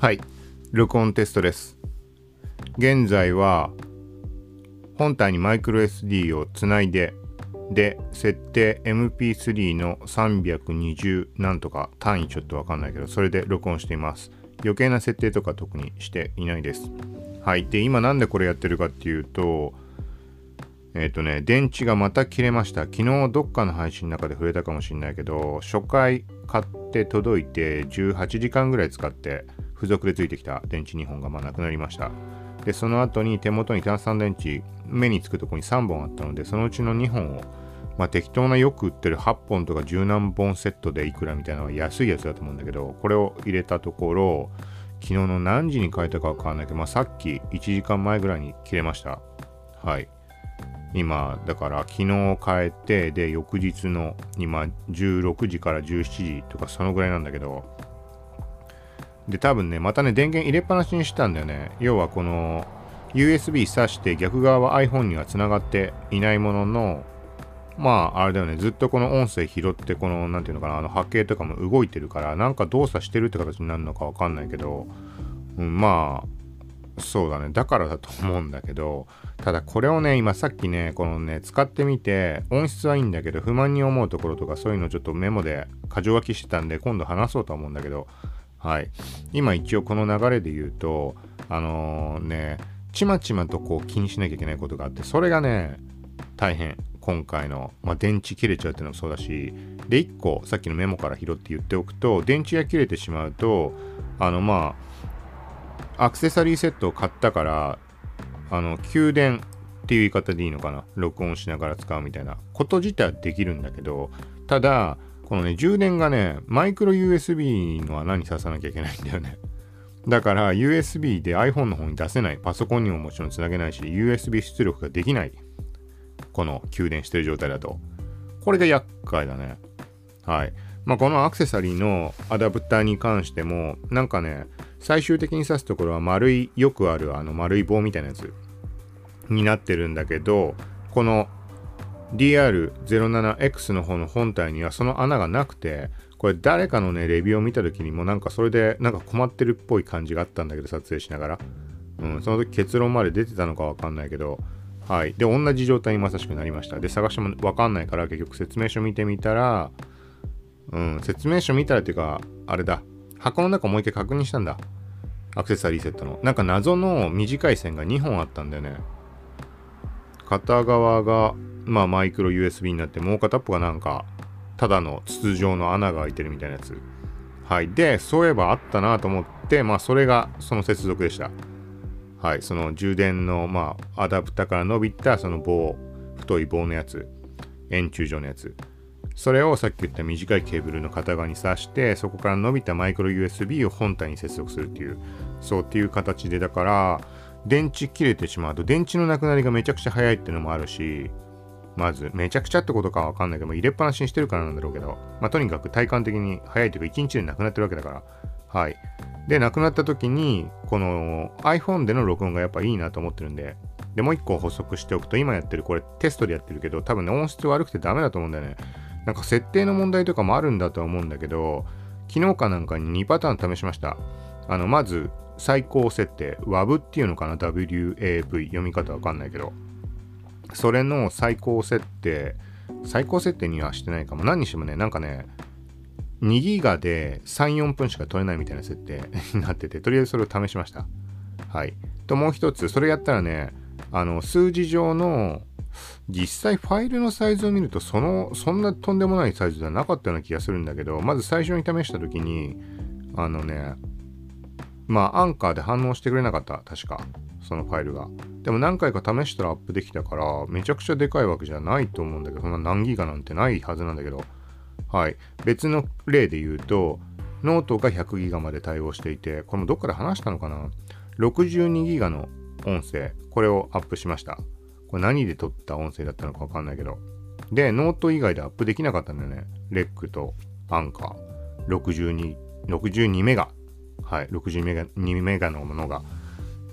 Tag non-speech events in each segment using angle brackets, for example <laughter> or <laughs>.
はい、録音テストです。現在は本体にマイクロ SD をつないで、で、設定 MP3 の320なんとか単位ちょっとわかんないけど、それで録音しています。余計な設定とか特にしていないです。はい。で、今なんでこれやってるかっていうと、えっ、とね、電池がまた切れました。昨日どっかの配信の中で触れたかもしれないけど、初回買って届いて18時間ぐらい使って付属でついてきた電池2本がまあなくなりました。で、その後に手元に単三電池、目につくとこに3本あったので、そのうちの2本を、まあ適当なよく売ってる8本とか10何本セットでいくらみたいなのは安いやつだと思うんだけど、これを入れたところ、昨日の何時に変えたかわかんないけど、まあさっき1時間前ぐらいに切れました。はい。今だから昨日変えてで翌日の今16時から17時とかそのぐらいなんだけどで多分ねまたね電源入れっぱなしにしたんだよね要はこの USB 挿して逆側は iPhone にはつながっていないもののまああれだよねずっとこの音声拾ってこの何ていうのかなあの波形とかも動いてるからなんか動作してるって形になるのかわかんないけど、うん、まあそうだね。だからだと思うんだけど、ただこれをね、今さっきね、このね、使ってみて、音質はいいんだけど、不満に思うところとかそういうのちょっとメモで箇条書きしてたんで、今度話そうと思うんだけど、はい。今一応この流れで言うと、あのー、ね、ちまちまとこう気にしなきゃいけないことがあって、それがね、大変。今回の、まあ、電池切れちゃうっていうのもそうだし、で、1個、さっきのメモから拾って言っておくと、電池が切れてしまうと、あの、まあ、アクセサリーセットを買ったから、あの、給電っていう言い方でいいのかな？録音しながら使うみたいなこと自体はできるんだけど、ただ、このね、充電がね、マイクロ USB の穴に刺さなきゃいけないんだよね。だから USB で iPhone の方に出せない。パソコンにももちろんつなげないし、USB 出力ができない。この給電してる状態だと。これが厄介だね。はい。まあ、このアクセサリーのアダプターに関しても、なんかね、最終的に挿すところは丸い、よくあるあの丸い棒みたいなやつになってるんだけど、この DR07X の方の本体にはその穴がなくて、これ誰かのね、レビューを見た時にもなんかそれでなんか困ってるっぽい感じがあったんだけど、撮影しながら。うん、その時結論まで出てたのかわかんないけど、はい。で、同じ状態にまさしくなりました。で、探してもわかんないから結局説明書見てみたら、うん、説明書見たらっていうか、あれだ。箱の中もう一回確認したんだ。アクセサリーセットの。なんか謎の短い線が2本あったんだよね。片側が、まあマイクロ USB になって、もう片っぽがなんか、ただの筒状の穴が開いてるみたいなやつ。はい。で、そういえばあったなと思って、まあそれがその接続でした。はい。その充電の、まあアダプタから伸びたその棒、太い棒のやつ。円柱状のやつ。それをさっき言った短いケーブルの片側に挿して、そこから伸びたマイクロ USB を本体に接続するっていう、そうっていう形で、だから、電池切れてしまうと、電池のなくなりがめちゃくちゃ早いっていうのもあるし、まず、めちゃくちゃってことかわかんないけど、入れっぱなしにしてるからなんだろうけど、まあ、とにかく体感的に早いというか、1日でなくなってるわけだから、はい。で、なくなった時に、この iPhone での録音がやっぱいいなと思ってるんで、で、もう一個補足しておくと、今やってる、これテストでやってるけど、多分ね、音質悪くてダメだと思うんだよね。なんか設定の問題とかもあるんだとは思うんだけど、昨日かなんかに2パターン試しました。あの、まず、最高設定、WAV っていうのかな ?WAV。読み方わかんないけど。それの最高設定、最高設定にはしてないかも。何にしてもね、なんかね、2ギガで3、4分しか取れないみたいな設定 <laughs> になってて、とりあえずそれを試しました。はい。と、もう一つ、それやったらね、あの、数字上の実際ファイルのサイズを見るとそのそんなとんでもないサイズではなかったような気がするんだけどまず最初に試した時にあのねまあアンカーで反応してくれなかった確かそのファイルがでも何回か試したらアップできたからめちゃくちゃでかいわけじゃないと思うんだけどそんな何ギガなんてないはずなんだけどはい別の例で言うとノートが100ギガまで対応していてこれもどっかで話したのかな？62ギガの音声これをアップしましたこれ何で撮った音声だったのかわかんないけど。で、ノート以外でアップできなかったんだよね。レックとアンカー。62、62メガ。はい、62メガ、2メガのものが。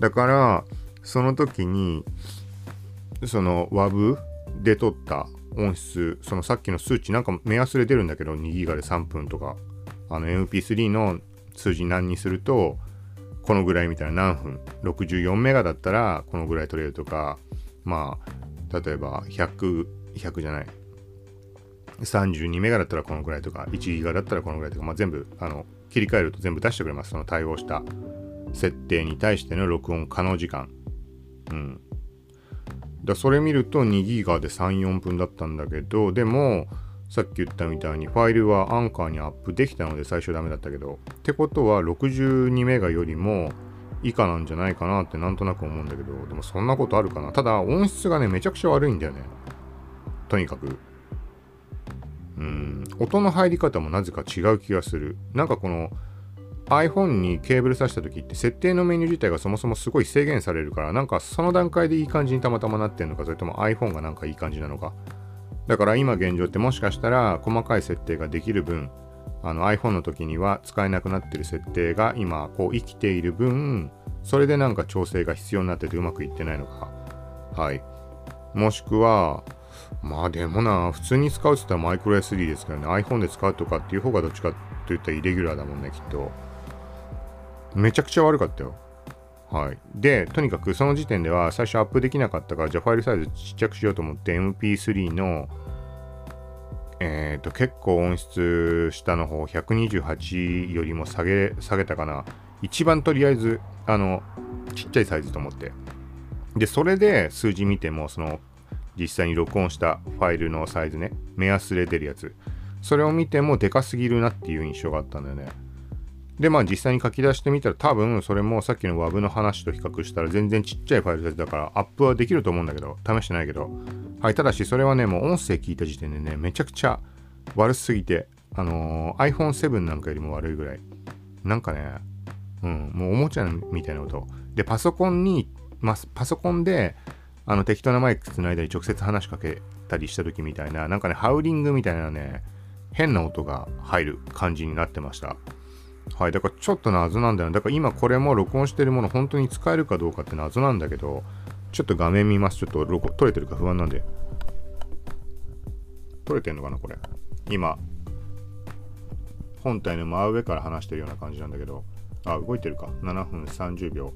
だから、その時に、その WAV で撮った音質、そのさっきの数値なんか目安で出るんだけど、2ギガで3分とか、あの MP3 の数字何にすると、このぐらいみたいな何分。64メガだったらこのぐらい取れるとか。まあ例えば100 100じゃない。32メガだったらこのぐらいとか。1ギガだったらこのぐらいとか、まあ、全部あの切り替えると全部出してくれます。その対応した設定に対しての録音可能時間。うん。だそれ見ると2ギガで34分だったんだけどでもさっき言ったみたいにファイルはアンカーにアップできたので最初ダメだったけど。ってことは62メガよりも以下なんじゃないかなってなんとなく思うんだけど。でもそんなことあるかな。ただ音質がねめちゃくちゃ悪いんだよね。とにかく。うん。音の入り方もなぜか違う気がする。なんかこの iPhone にケーブル挿した時って設定のメニュー自体がそもそもすごい制限されるからなんかその段階でいい感じにたまたまなってんのかそれとも iPhone がなんかいい感じなのか。だから今現状ってもしかしたら細かい設定ができる分あの iPhone の時には使えなくなってる設定が今こう生きている分それでなんか調整が必要になっててうまくいってないのか。はい。もしくはまあでもな普通に使うって言ったらマイクロ SD ですからね。iPhone で使うとかっていう方がどっちかといったらイレギュラーだもんねきっと。めちゃくちゃ悪かったよはい。で、とにかくその時点では最初アップできなかったから、じゃあファイルサイズちっちゃくしようと思って MP3 の、えっ、ー、と、結構音質下の方、128よりも下げ、下げたかな。一番とりあえず、あの、ちっちゃいサイズと思って。で、それで数字見ても、その、実際に録音したファイルのサイズね、目安で出るやつ。それを見てもでかすぎるなっていう印象があったんだよね。で、まあ実際に書き出してみたら多分それもさっきの WAV の話と比較したら全然ちっちゃいファイルサイズだからアップはできると思うんだけど、試してないけど。はい、ただしそれはね、もう音声聞いた時点でね、めちゃくちゃ悪すぎて、あのー、iPhone7 なんかよりも悪いぐらい。なんかね、うん、もうおもちゃみたいな音。で、パソコンに、まパソコンで、あの適当なマイクつないだり直接話しかけたりした時みたいな、なんかね、ハウリングみたいなね、変な音が入る感じになってました。はい、だからちょっと謎なんだよ、ね。だから今これも録音してるもの本当に使えるかどうかって謎なんだけど、ちょっと画面見ます。ちょっと録撮れてるか不安なんで。撮れてんのかなこれ。今、本体の真上から話してるような感じなんだけど、あ、動いてるか。7分30秒。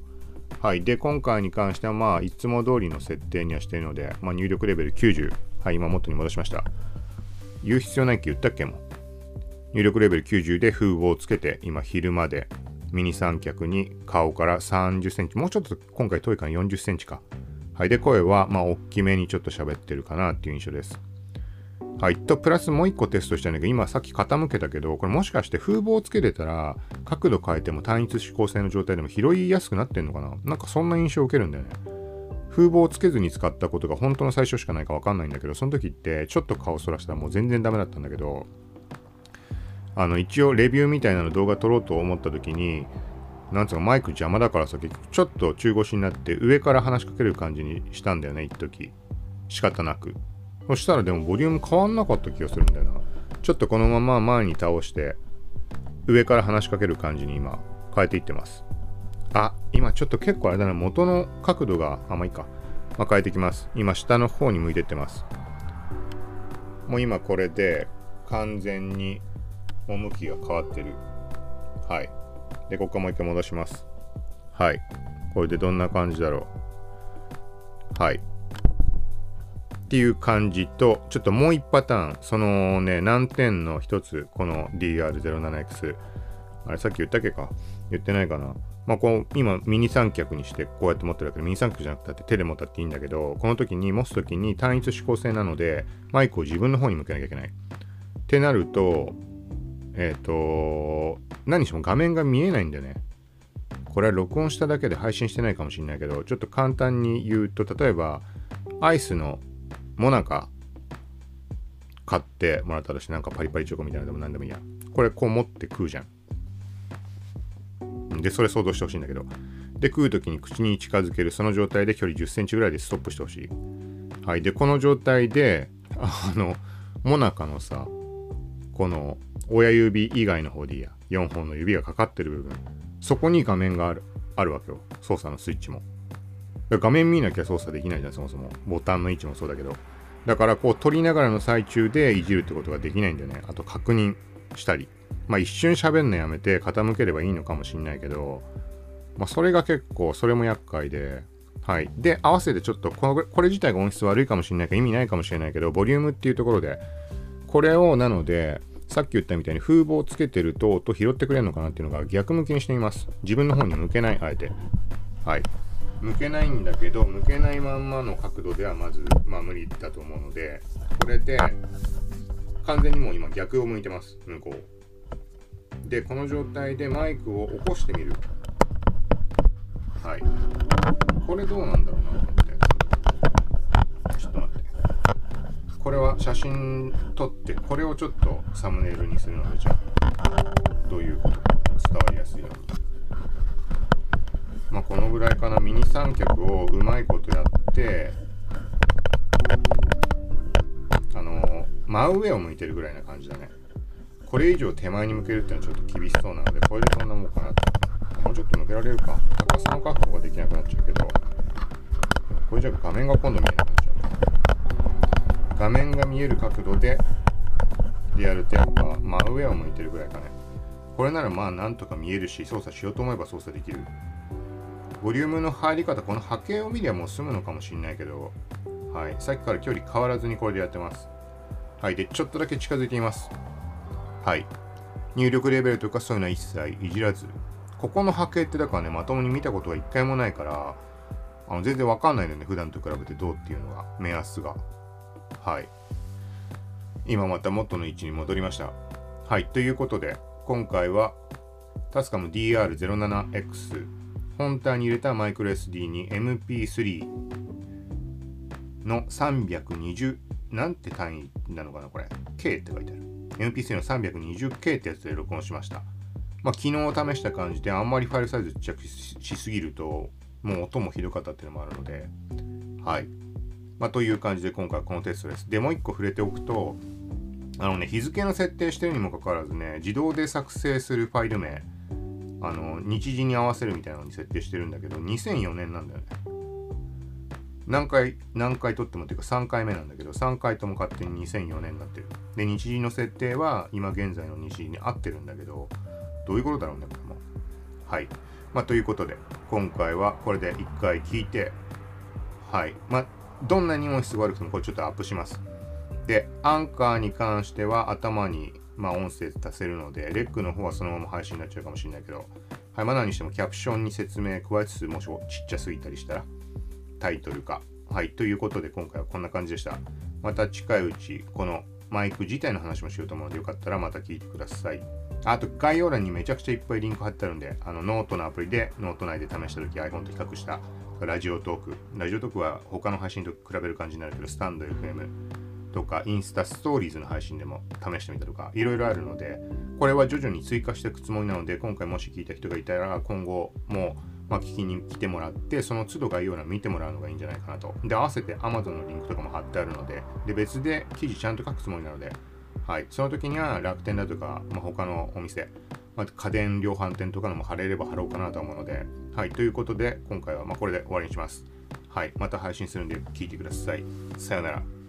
はい。で、今回に関しては、まあ、いつも通りの設定にはしてるので、まあ、入力レベル90。はい、今元に戻しました。言う必要ないって言ったっけもう入力レベル90で風防をつけて、今昼間でミニ三脚に顔から30センチ、もうちょっと今回遠いから40センチか。はい。で、声は、まあ、大きめにちょっと喋ってるかなっていう印象です。はい。と、プラスもう一個テストしたんだけど、今さっき傾けたけど、これもしかして風防をつけれたら、角度変えても単一指向性の状態でも拾いやすくなってんのかななんかそんな印象を受けるんだよね。風防をつけずに使ったことが本当の最初しかないかわかんないんだけど、その時ってちょっと顔そらしたらもう全然ダメだったんだけど、あの一応レビューみたいなの動画撮ろうと思った時になんつうかマイク邪魔だからさ結局ちょっと中腰になって上から話しかける感じにしたんだよね一時。仕方なく。そしたらでもボリューム変わんなかった気がするんだよな。ちょっとこのまま前に倒して上から話しかける感じに今変えていってます。あ今ちょっと結構あれだな。元の角度があまあいいか、まあ、変えてきます。今下の方に向いてってます。もう今これで完全に向きが変わってる。はい。で、ここもう一回戻します。はい。これでどんな感じだろう。はい。っていう感じと、ちょっともう一パターン、そのね、難点の一つ、この DR07X。あれ、さっき言ったっけか？言ってないかな。まあ、こう、今、ミニ三脚にしてこうやって持ってるわけど、ミニ三脚じゃなくて手で持ったっていいんだけど、この時に持つ時に単一指向性なので、マイクを自分の方に向けなきゃいけない。ってなると、えっ、ー、と、何しも画面が見えないんだよね。これは録音しただけで配信してないかもしれないけど、ちょっと簡単に言うと、例えば、アイスのモナカ買ってもらったとして、なんかパリパリチョコみたいなのでも何でもいいや。これこう持って食うじゃん。で、それ想像してほしいんだけど。で、食う時に口に近づける、その状態で距離10センチぐらいでストップしてほしい。はい。で、この状態で、あの、モナカのさ、この親指以外の方でいいや。4本の指がかかってる部分。そこに画面がある、あるわけよ。操作のスイッチも。画面見なきゃ操作できないじゃん、そもそも。ボタンの位置もそうだけど。だからこう撮りながらの最中でいじるってことができないんだよね。あと確認したり。まあ一瞬喋んのやめて傾ければいいのかもしんないけど、まあ、それが結構、それも厄介で、はい。で、合わせてちょっとこれ、これ自体が音質悪いかもしれないから意味ないかもしれないけど、ボリュームっていうところで、これを、なので、さっき言ったみたいに風防をつけてると音拾ってくれるのかなっていうのが逆向きにしてみます。自分の方に向けない、あえて。はい。向けないんだけど、向けないまんまの角度ではまず、まあ無理だと思うので、これで、完全にもう今逆を向いてます、向こう。で、この状態でマイクを起こしてみる。はい。これどうなんだろうなと思って。ちょっと待って。これは写真撮って、これをちょっとサムネイルにするので、じゃあ、どういうことか伝わりやすいように。まあ、このぐらいかな。ミニ三脚をうまいことやって、あの真上を向いてるぐらいな感じだね。これ以上手前に向けるっていうのはちょっと厳しそうなので、これでそんなもんかな。もうちょっと抜けられるか。高さの確保ができなくなっちゃうけど、これじゃ画面が今度見えなく。画面が見える角度で、でやるとやっぱ真上を向いてるぐらいかね。これならまあなんとか見えるし、操作しようと思えば操作できる。ボリュームの入り方、この波形を見りゃもう済むのかもしれないけど、はい。さっきから距離変わらずにこれでやってます。はい。で、ちょっとだけ近づいてみます。はい。入力レベルとかそういうのは一切いじらず、ここの波形ってだからね、まともに見たことは一回もないから、あの全然わかんないのね、普段と比べてどうっていうのが、目安が。はい。今また元の位置に戻りました。はい。ということで、今回は、タスカム DR07X 本体に入れたマイクロ SD に MP3 の320なんて単位なのかなこれ K って書いてある MP3 の 320K ってやつで録音しましたまあ、昨日試した感じであんまりファイルサイズちっちゃくしすぎるともう音もひどかったっていうのもあるのではいまあ、という感じで今回このテストですでもう一個触れておくとあのね日付の設定してるにもかかわらずね自動で作成するファイル名あの日時に合わせるみたいなのに設定してるんだけど2004年なんだよね何回何回撮ってもっていうか3回目なんだけど3回とも勝手に2004年になってるで日時の設定は今現在の日時に合ってるんだけどどういうことだろうね、これも。はい。まあ、ということで、今回はこれで1回聞いて、はい。まあ、どんなに音質が悪くてもこれちょっとアップします。で、アンカーに関しては頭に、まあ、音声足せるので、レックの方はそのまま配信になっちゃうかもしれないけど、はい。まあ、何にしてもキャプションに説明加えつつ、もしちっちゃすぎたりしたら、タイトルか。はい。ということで、今回はこんな感じでした。また近いうち、このマイク自体の話もしようと思うので、よかったらまた聞いてください。あと概要欄にめちゃくちゃいっぱいリンク貼ってあるんで、あのノートのアプリでノート内で試した時 iPhone と比較した Radiotalk。Radiotalk は他の配信と比べる感じになるけど、 stand.fm とかインスタストーリーズの配信でも試してみたとか、いろいろあるので、これは徐々に追加していくつもりなので、今回もし聞いた人がいたら、今後もまあ、聞きに来てもらって、その都度概要欄見てもらうのがいいんじゃないかなと。で、合わせて Amazon のリンクとかも貼ってあるので、で、別で記事ちゃんと書くつもりなので、はい。その時には楽天だとか、まあ、他のお店、まあ、家電量販店とかのも貼れれば貼ろうかなと思うので、はい。ということで、今回はまこれで終わりにします。はい。また配信するんで聞いてください。さよなら。